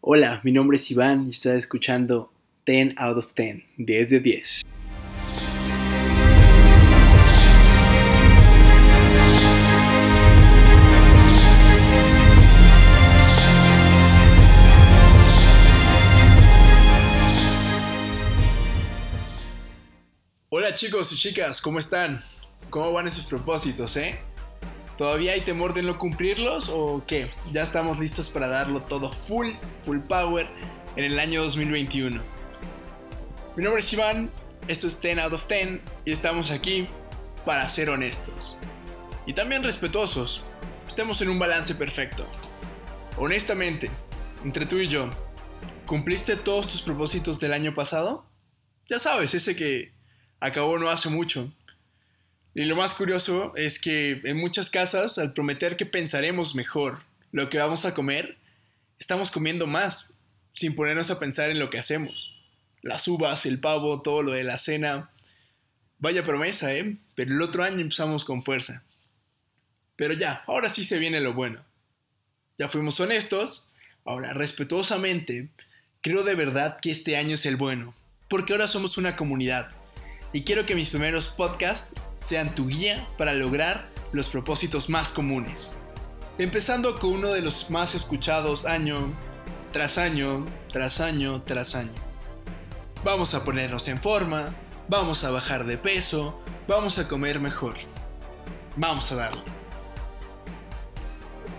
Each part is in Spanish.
Hola, mi nombre es Iván y estás escuchando 10 out of 10, 10 de 10. Hola chicos y chicas, ¿cómo están? ¿Cómo van esos propósitos, eh? ¿Todavía hay temor de no cumplirlos o qué? Ya estamos listos para darlo todo full, full power en el año 2021. Mi nombre es Iván, esto es 10 out of 10 y estamos aquí para ser honestos. Y también respetuosos. Estemos en un balance perfecto. Honestamente, entre tú y yo, ¿cumpliste todos tus propósitos del año pasado? Ya sabes, ese que acabó no hace mucho y lo más curioso es que en muchas casas, al prometer que pensaremos mejor lo que vamos a comer, estamos comiendo más, sin ponernos a pensar en lo que hacemos. Las uvas, el pavo, todo lo de la cena. Vaya promesa, ¿eh? Pero el otro año empezamos con fuerza. Pero ya, ahora sí se viene lo bueno. Ya fuimos honestos, ahora respetuosamente, creo de verdad que este año es el bueno, porque ahora somos una comunidad y quiero que mis primeros podcasts sean tu guía para lograr los propósitos más comunes. Empezando con uno de los más escuchados año tras año, tras año, tras año. Vamos a ponernos en forma, vamos a bajar de peso, vamos a comer mejor. Vamos a darlo.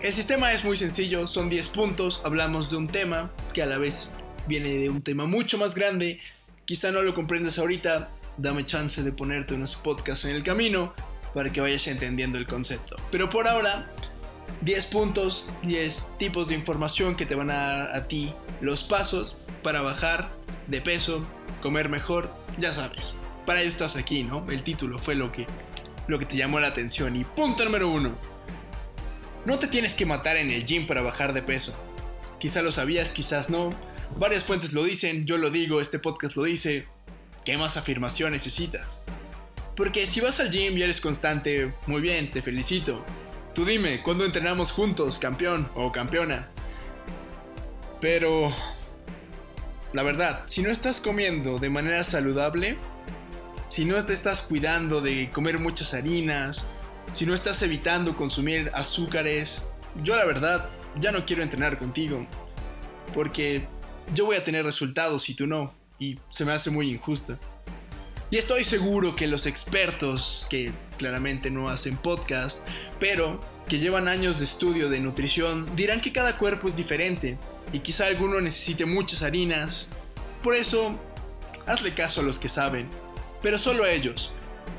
El sistema es muy sencillo, son 10 puntos, hablamos de un tema que a la vez viene de un tema mucho más grande, quizá no lo comprendas ahorita, dame chance de ponerte unos podcasts en el camino para que vayas entendiendo el concepto. Pero por ahora, 10 puntos, 10 tipos de información que te van a dar a ti los pasos para bajar de peso, comer mejor, ya sabes. Para ello estás aquí, ¿no? El título fue lo que, lo que te llamó la atención. Y punto número uno. No te tienes que matar en el gym para bajar de peso. Quizá lo sabías, quizás no. Varias fuentes lo dicen, yo lo digo, este podcast lo dice, ¿Qué más afirmación necesitas? Porque si vas al gym y eres constante, muy bien, te felicito. Tú dime, ¿cuándo entrenamos juntos, campeón o campeona? Pero... La verdad, si no estás comiendo de manera saludable, si no te estás cuidando de comer muchas harinas, si no estás evitando consumir azúcares, yo la verdad ya no quiero entrenar contigo. Porque yo voy a tener resultados y tú no y se me hace muy injusta. Y estoy seguro que los expertos, que claramente no hacen podcast, pero que llevan años de estudio de nutrición, dirán que cada cuerpo es diferente y quizá alguno necesite muchas harinas. Por eso, hazle caso a los que saben, pero solo a ellos.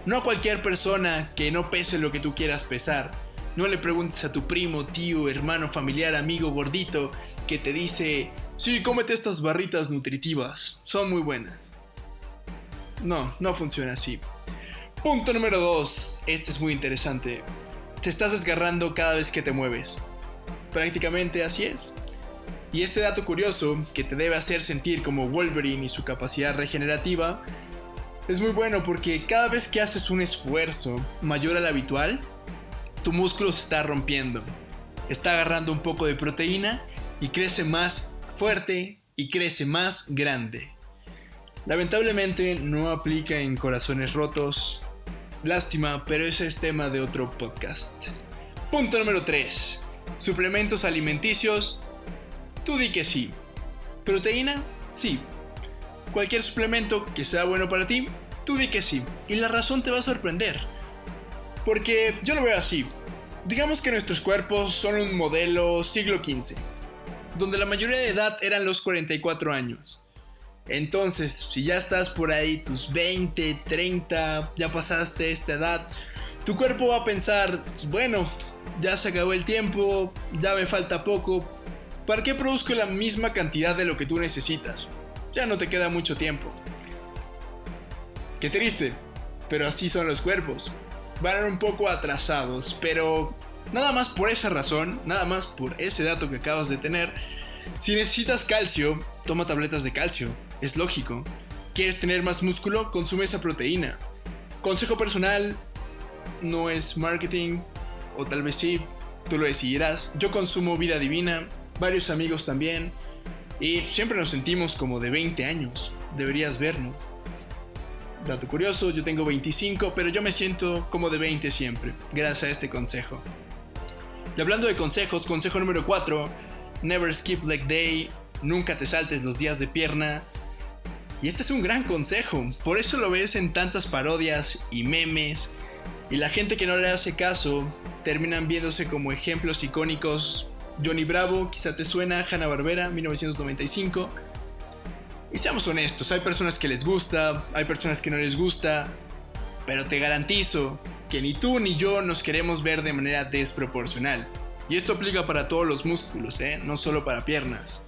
No a cualquier persona que no pese lo que tú quieras pesar. No le preguntes a tu primo, tío, hermano, familiar, amigo, gordito, que te dice Sí, cómete estas barritas nutritivas, son muy buenas. No, no funciona así. Punto número 2. Este es muy interesante. Te estás desgarrando cada vez que te mueves. Prácticamente así es. Y este dato curioso, que te debe hacer sentir como Wolverine y su capacidad regenerativa, es muy bueno porque cada vez que haces un esfuerzo mayor al habitual, tu músculo se está rompiendo. Está agarrando un poco de proteína y crece más fuerte y crece más grande. Lamentablemente no aplica en corazones rotos. Lástima, pero ese es tema de otro podcast. Punto número 3. Suplementos alimenticios. Tú di que sí. Proteína, sí. Cualquier suplemento que sea bueno para ti, tú di que sí. Y la razón te va a sorprender. Porque yo lo veo así. Digamos que nuestros cuerpos son un modelo siglo XV donde la mayoría de edad eran los 44 años. Entonces, si ya estás por ahí, tus 20, 30, ya pasaste esta edad, tu cuerpo va a pensar, bueno, ya se acabó el tiempo, ya me falta poco, ¿para qué produzco la misma cantidad de lo que tú necesitas? Ya no te queda mucho tiempo. Qué triste, pero así son los cuerpos. Van un poco atrasados, pero Nada más por esa razón, nada más por ese dato que acabas de tener, si necesitas calcio, toma tabletas de calcio, es lógico. ¿Quieres tener más músculo? Consume esa proteína. Consejo personal, no es marketing, o tal vez sí, tú lo decidirás. Yo consumo vida divina, varios amigos también. Y siempre nos sentimos como de 20 años. Deberías vernos. Dato curioso, yo tengo 25, pero yo me siento como de 20 siempre, gracias a este consejo. Y hablando de consejos, consejo número 4, never skip leg day, nunca te saltes los días de pierna. Y este es un gran consejo, por eso lo ves en tantas parodias y memes, y la gente que no le hace caso terminan viéndose como ejemplos icónicos. Johnny Bravo, quizá te suena, Hanna Barbera, 1995. Y seamos honestos, hay personas que les gusta, hay personas que no les gusta, pero te garantizo que ni tú ni yo nos queremos ver de manera desproporcional. Y esto aplica para todos los músculos, ¿eh? no solo para piernas.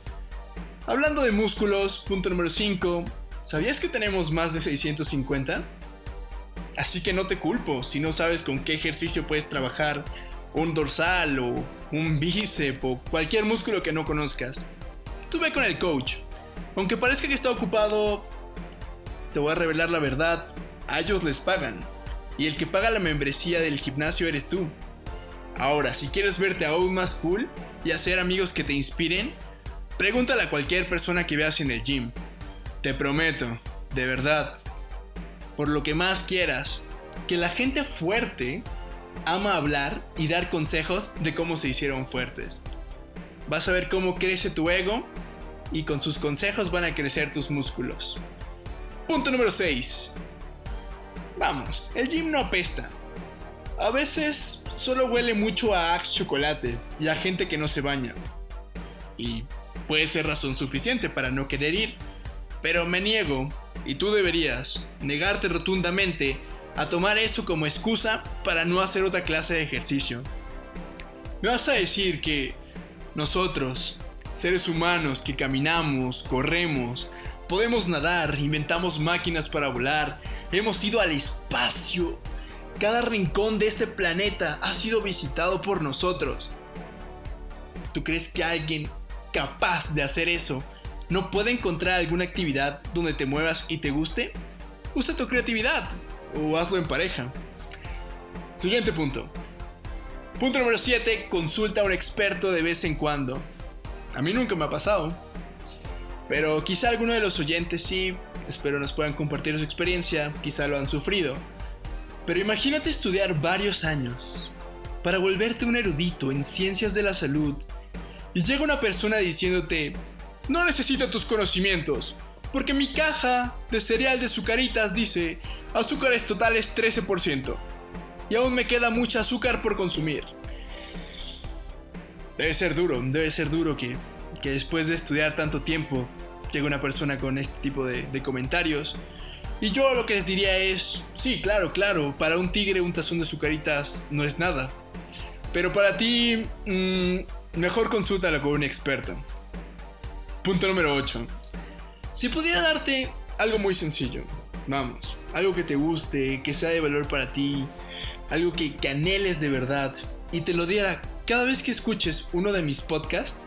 Hablando de músculos, punto número 5, ¿sabías que tenemos más de 650? Así que no te culpo si no sabes con qué ejercicio puedes trabajar un dorsal o un bíceps o cualquier músculo que no conozcas. Tú ve con el coach. Aunque parezca que está ocupado, te voy a revelar la verdad, a ellos les pagan y el que paga la membresía del gimnasio eres tú. Ahora, si quieres verte aún más cool y hacer amigos que te inspiren, pregúntale a cualquier persona que veas en el gym. Te prometo, de verdad, por lo que más quieras, que la gente fuerte ama hablar y dar consejos de cómo se hicieron fuertes. Vas a ver cómo crece tu ego y con sus consejos van a crecer tus músculos. Punto número 6. Vamos, el gym no apesta. A veces solo huele mucho a Axe chocolate y a gente que no se baña. Y puede ser razón suficiente para no querer ir. Pero me niego, y tú deberías, negarte rotundamente a tomar eso como excusa para no hacer otra clase de ejercicio. Me vas a decir que nosotros, seres humanos que caminamos, corremos, podemos nadar, inventamos máquinas para volar, hemos ido al espacio. Cada rincón de este planeta ha sido visitado por nosotros. ¿Tú crees que alguien capaz de hacer eso no puede encontrar alguna actividad donde te muevas y te guste? Usa tu creatividad o hazlo en pareja. Siguiente punto. Punto número 7. Consulta a un experto de vez en cuando. A mí nunca me ha pasado. Pero quizá alguno de los oyentes sí, espero nos puedan compartir su experiencia, quizá lo han sufrido. Pero imagínate estudiar varios años para volverte un erudito en ciencias de la salud y llega una persona diciéndote, no necesito tus conocimientos, porque mi caja de cereal de sucaritas dice azúcares totales 13% y aún me queda mucha azúcar por consumir. Debe ser duro, debe ser duro que, que después de estudiar tanto tiempo llega una persona con este tipo de, comentarios. Y yo lo que les diría es, sí, claro, claro, para un tigre un tazón de sucaritas no es nada. Pero para ti, mm, mejor consúltalo con un experto. Punto número 8. Si pudiera darte algo muy sencillo, vamos, algo que te guste, que sea de valor para ti, algo que, que anheles de verdad, y te lo diera cada vez que escuches uno de mis podcasts,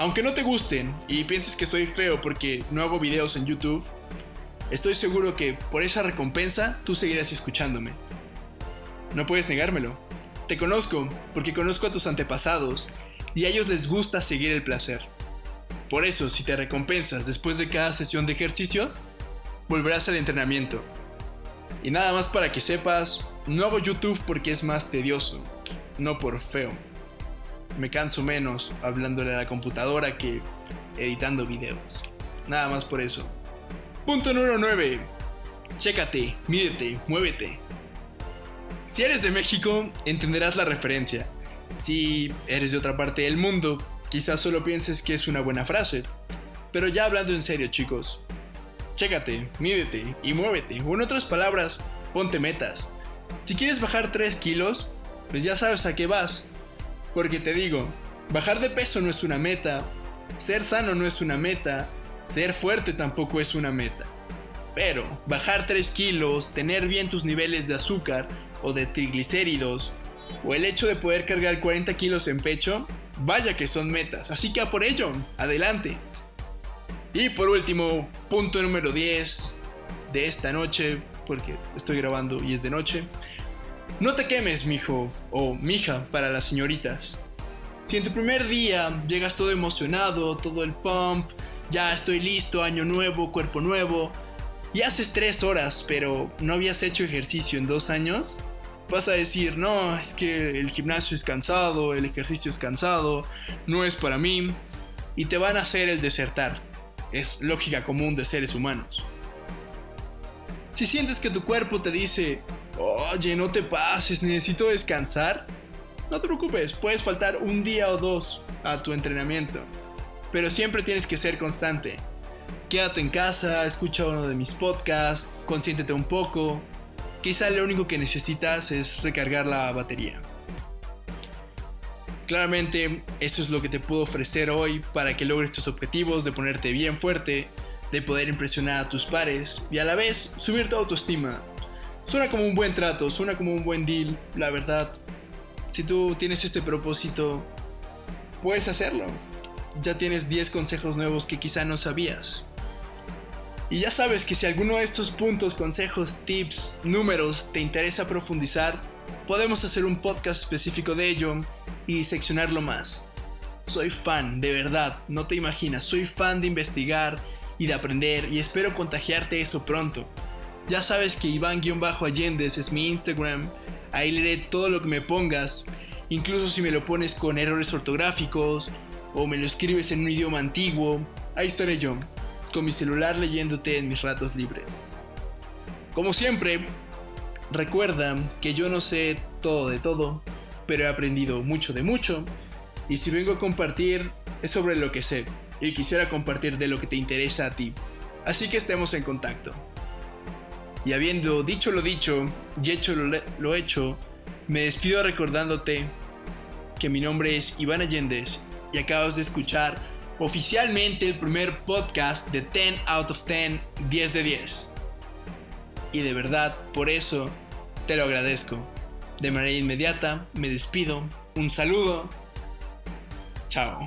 aunque no te gusten y pienses que soy feo porque no hago videos en YouTube, estoy seguro que por esa recompensa tú seguirás escuchándome. No puedes negármelo. Te conozco porque conozco a tus antepasados y a ellos les gusta seguir el placer. Por eso, si te recompensas después de cada sesión de ejercicios, volverás al entrenamiento. Y nada más para que sepas, no hago YouTube porque es más tedioso, no por feo me canso menos hablándole a la computadora que editando videos. Nada más por eso. Punto número 9. Chécate, mídete, muévete. Si eres de México, entenderás la referencia. Si eres de otra parte del mundo, quizás solo pienses que es una buena frase. Pero ya hablando en serio, chicos. Chécate, mídete y muévete. O en otras palabras, ponte metas. Si quieres bajar 3 kilos, pues ya sabes a qué vas. Porque te digo, bajar de peso no es una meta, ser sano no es una meta, ser fuerte tampoco es una meta. Pero bajar 3 kilos, tener bien tus niveles de azúcar o de triglicéridos, o el hecho de poder cargar 40 kilos en pecho, vaya que son metas. Así que a por ello, adelante. Y por último, punto número 10 de esta noche, porque estoy grabando y es de noche. No te quemes, mijo o mija para las señoritas. Si en tu primer día llegas todo emocionado, todo el pump, ya estoy listo, año nuevo, cuerpo nuevo, y haces tres horas, pero no habías hecho ejercicio en dos años, vas a decir, no, es que el gimnasio es cansado, el ejercicio es cansado, no es para mí, y te van a hacer el desertar. Es lógica común de seres humanos. Si sientes que tu cuerpo te dice, oye, no te pases, necesito descansar, no te preocupes, puedes faltar un día o dos a tu entrenamiento, pero siempre tienes que ser constante. Quédate en casa, escucha uno de mis podcasts, consiéntete un poco. Quizá lo único que necesitas es recargar la batería. Claramente, eso es lo que te puedo ofrecer hoy para que logres tus objetivos de ponerte bien fuerte, de poder impresionar a tus pares y a la vez subir tu autoestima. Suena como un buen trato, suena como un buen deal, la verdad. Si tú tienes este propósito, puedes hacerlo. Ya tienes 10 consejos nuevos que quizá no sabías. Y ya sabes que si alguno de estos puntos, consejos, tips, números te interesa profundizar, podemos hacer un podcast específico de ello y seccionarlo más. Soy fan, de verdad, no te imaginas, soy fan de investigar y de aprender y espero contagiarte eso pronto. Ya sabes que Iván-Allendes es mi Instagram, ahí leeré todo lo que me pongas, incluso si me lo pones con errores ortográficos o me lo escribes en un idioma antiguo, ahí estaré yo con mi celular leyéndote en mis ratos libres. Como siempre, recuerda que yo no sé todo de todo, pero he aprendido mucho de mucho, y si vengo a compartir es sobre lo que sé, y quisiera compartir de lo que te interesa a ti. Así que estemos en contacto. Y habiendo dicho lo dicho y hecho lo, hecho, me despido recordándote que mi nombre es Iván Allendez y acabas de escuchar oficialmente el primer podcast de 10 out of 10, 10 de 10. Y de verdad, por eso, te lo agradezco. De manera inmediata, me despido. Un saludo. Chao.